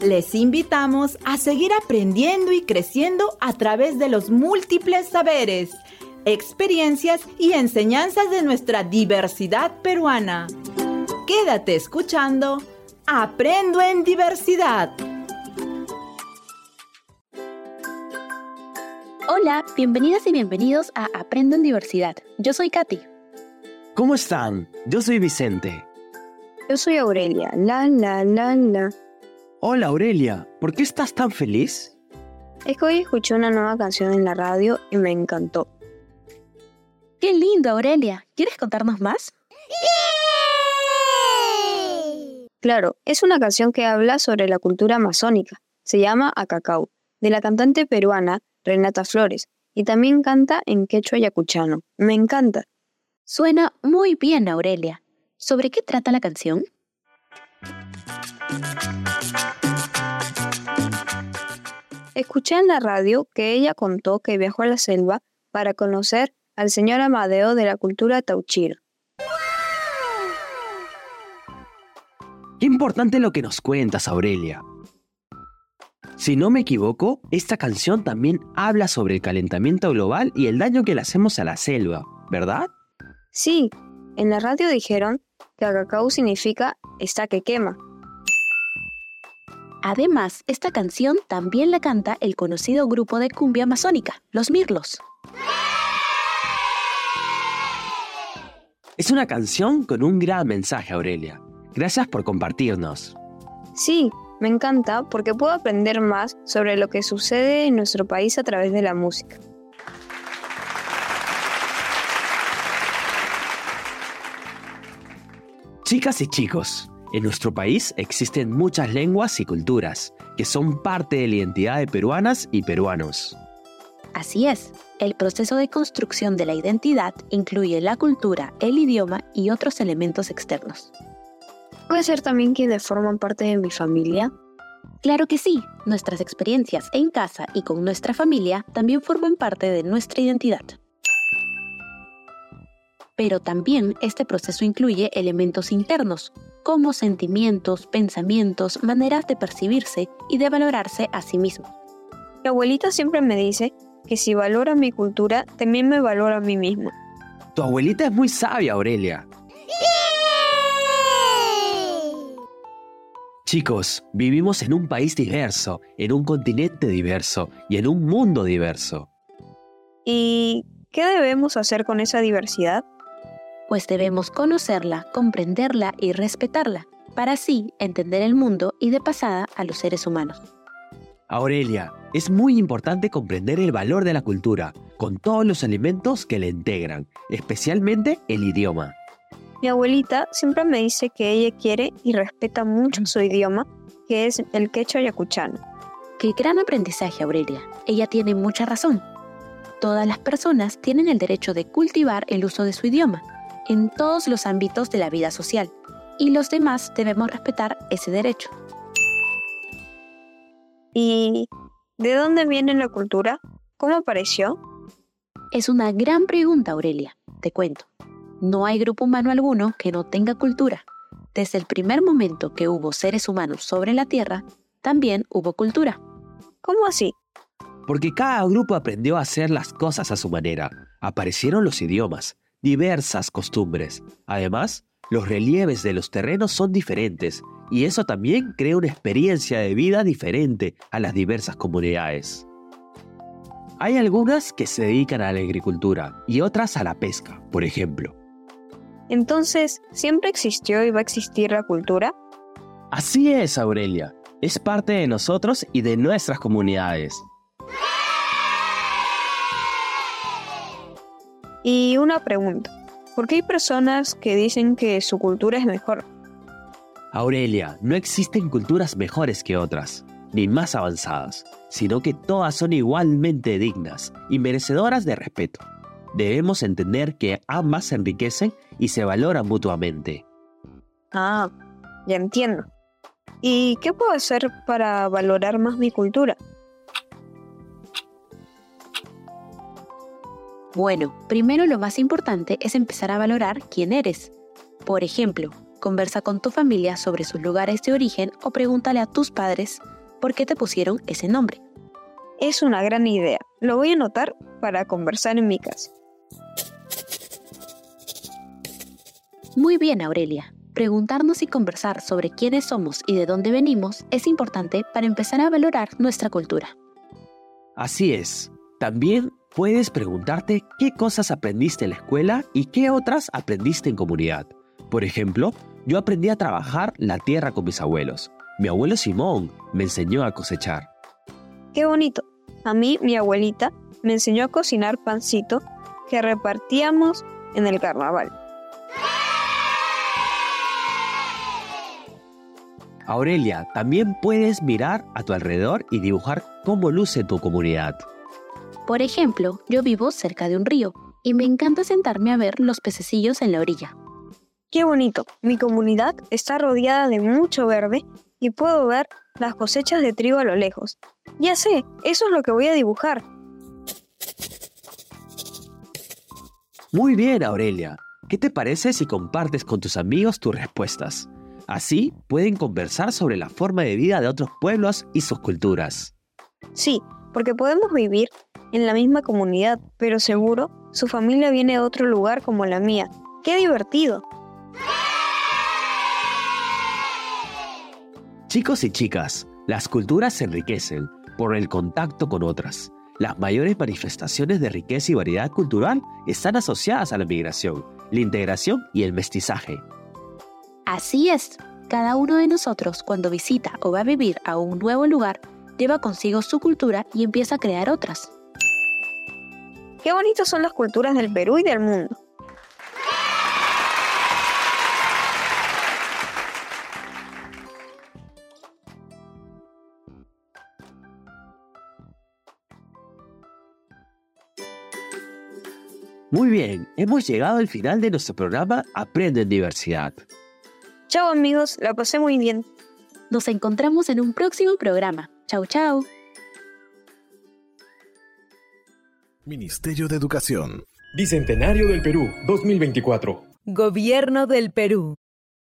Les invitamos a seguir aprendiendo y creciendo a través de los múltiples saberes, experiencias y enseñanzas de nuestra diversidad peruana. Quédate escuchando Aprendo en Diversidad. Hola, bienvenidas y bienvenidos a Aprendo en Diversidad. Yo soy Katy. ¿Cómo están? Yo soy Vicente. Yo soy Aurelia. La, la, la, la. Hola Aurelia, ¿por qué estás tan feliz? Es que hoy escuché una nueva canción en la radio y me encantó. ¡Qué lindo, Aurelia! ¿Quieres contarnos más? Claro, es una canción que habla sobre la cultura amazónica. Se llama Acacao, de la cantante peruana Renata Flores, y también canta en quechua yacuchano. Me encanta. Suena muy bien, Aurelia. ¿Sobre qué trata la canción? Escuché en la radio que ella contó que viajó a la selva para conocer al señor Amadeo de la cultura tauchira. Qué importante lo que nos cuentas, Aurelia. Si no me equivoco, esta canción también habla sobre el calentamiento global y el daño que le hacemos a la selva, ¿verdad? Sí, en la radio dijeron que cacao significa está que quema. Además, esta canción también la canta el conocido grupo de cumbia amazónica, Los Mirlos. Es una canción con un gran mensaje, Aurelia. Gracias por compartirnos. Sí, me encanta porque puedo aprender más sobre lo que sucede en nuestro país a través de la música. Chicas y chicos, en nuestro país existen muchas lenguas y culturas que son parte de la identidad de peruanas y peruanos. Así es, el proceso de construcción de la identidad incluye la cultura, el idioma y otros elementos externos. ¿Puede ser también quienes forman parte de mi familia? Claro que sí, nuestras experiencias en casa y con nuestra familia también forman parte de nuestra identidad. Pero también este proceso incluye elementos internos, como sentimientos, pensamientos, maneras de percibirse y de valorarse a sí mismo. Mi abuelita siempre me dice que si valora mi cultura, también me valora a mí misma. Tu abuelita es muy sabia, Aurelia. Chicos, vivimos en un país diverso, en un continente diverso y en un mundo diverso. ¿Y qué debemos hacer con esa diversidad? Pues debemos conocerla, comprenderla y respetarla, para así entender el mundo y de pasada a los seres humanos. Aurelia, es muy importante comprender el valor de la cultura, con todos los elementos que la integran, especialmente el idioma. Mi abuelita siempre me dice que ella quiere y respeta mucho su idioma, que es el quechua yacuchano. Qué gran aprendizaje, Aurelia. Ella tiene mucha razón. Todas las personas tienen el derecho de cultivar el uso de su idioma en todos los ámbitos de la vida social, y los demás debemos respetar ese derecho. ¿Y de dónde viene la cultura? ¿Cómo apareció? Es una gran pregunta, Aurelia. Te cuento. No hay grupo humano alguno que no tenga cultura. Desde el primer momento que hubo seres humanos sobre la Tierra, también hubo cultura. ¿Cómo así? Porque cada grupo aprendió a hacer las cosas a su manera. Aparecieron los idiomas, diversas costumbres. Además, los relieves de los terrenos son diferentes y eso también crea una experiencia de vida diferente a las diversas comunidades. Hay algunas que se dedican a la agricultura y otras a la pesca, por ejemplo. Entonces, ¿siempre existió y va a existir la cultura? Así es, Aurelia. Es parte de nosotros y de nuestras comunidades. Y una pregunta. ¿Por qué hay personas que dicen que su cultura es mejor? Aurelia, no existen culturas mejores que otras, ni más avanzadas, sino que todas son igualmente dignas y merecedoras de respeto. Debemos entender que ambas se enriquecen y se valoran mutuamente. Ah, ya entiendo. ¿Y qué puedo hacer para valorar más mi cultura? Bueno, primero lo más importante es empezar a valorar quién eres. Por ejemplo, conversa con tu familia sobre sus lugares de origen o pregúntale a tus padres por qué te pusieron ese nombre. Es una gran idea. Lo voy a anotar para conversar en mi casa. Muy bien, Aurelia. Preguntarnos y conversar sobre quiénes somos y de dónde venimos es importante para empezar a valorar nuestra cultura. Así es. También puedes preguntarte qué cosas aprendiste en la escuela y qué otras aprendiste en comunidad. Por ejemplo, yo aprendí a trabajar la tierra con mis abuelos. Mi abuelo Simón me enseñó a cosechar. Qué bonito. A mí, mi abuelita, me enseñó a cocinar pancito que repartíamos en el carnaval. Aurelia, también puedes mirar a tu alrededor y dibujar cómo luce tu comunidad. Por ejemplo, yo vivo cerca de un río y me encanta sentarme a ver los pececillos en la orilla. Qué bonito. Mi comunidad está rodeada de mucho verde y puedo ver las cosechas de trigo a lo lejos. Ya sé, eso es lo que voy a dibujar. Muy bien, Aurelia. ¿Qué te parece si compartes con tus amigos tus respuestas? Así pueden conversar sobre la forma de vida de otros pueblos y sus culturas. Sí, porque podemos vivir en la misma comunidad, pero seguro su familia viene de otro lugar como la mía. ¡Qué divertido! Chicos y chicas, las culturas se enriquecen por el contacto con otras. Las mayores manifestaciones de riqueza y variedad cultural están asociadas a la migración, la integración y el mestizaje. Así es, cada uno de nosotros cuando visita o va a vivir a un nuevo lugar, lleva consigo su cultura y empieza a crear otras. Qué bonitas son las culturas del Perú y del mundo. Muy bien, hemos llegado al final de nuestro programa Aprende en Diversidad. Chao amigos, la pasé muy bien. Nos encontramos en un próximo programa. Chau, chau. Ministerio de Educación. Bicentenario del Perú 2024. Gobierno del Perú.